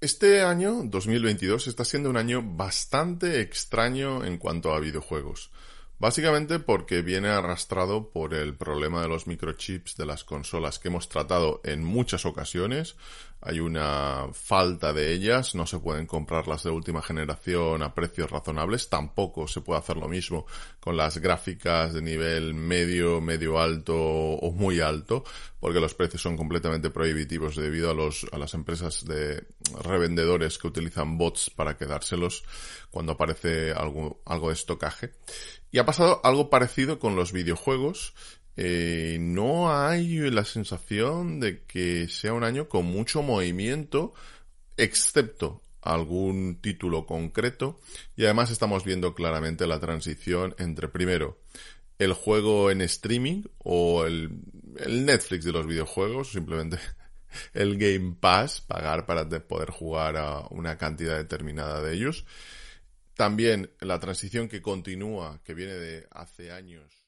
Este año, 2022, está siendo un año bastante extraño en cuanto a videojuegos. Básicamente porque viene arrastrado por el problema de los microchips de las consolas que hemos tratado en muchas ocasiones. Hay una falta de ellas, no se pueden comprar las de última generación a precios razonables, tampoco se puede hacer lo mismo con las gráficas de nivel medio, medio alto o muy alto, porque los precios son completamente prohibitivos debido a los a las empresas de revendedores que utilizan bots para quedárselos cuando aparece algo algo de estocaje. Y ha pasado algo parecido con los videojuegos. Eh, no hay la sensación de que sea un año con mucho movimiento, excepto algún título concreto. Y además estamos viendo claramente la transición entre, primero, el juego en streaming o el, el Netflix de los videojuegos, simplemente el Game Pass, pagar para poder jugar a una cantidad determinada de ellos. También la transición que continúa, que viene de hace años.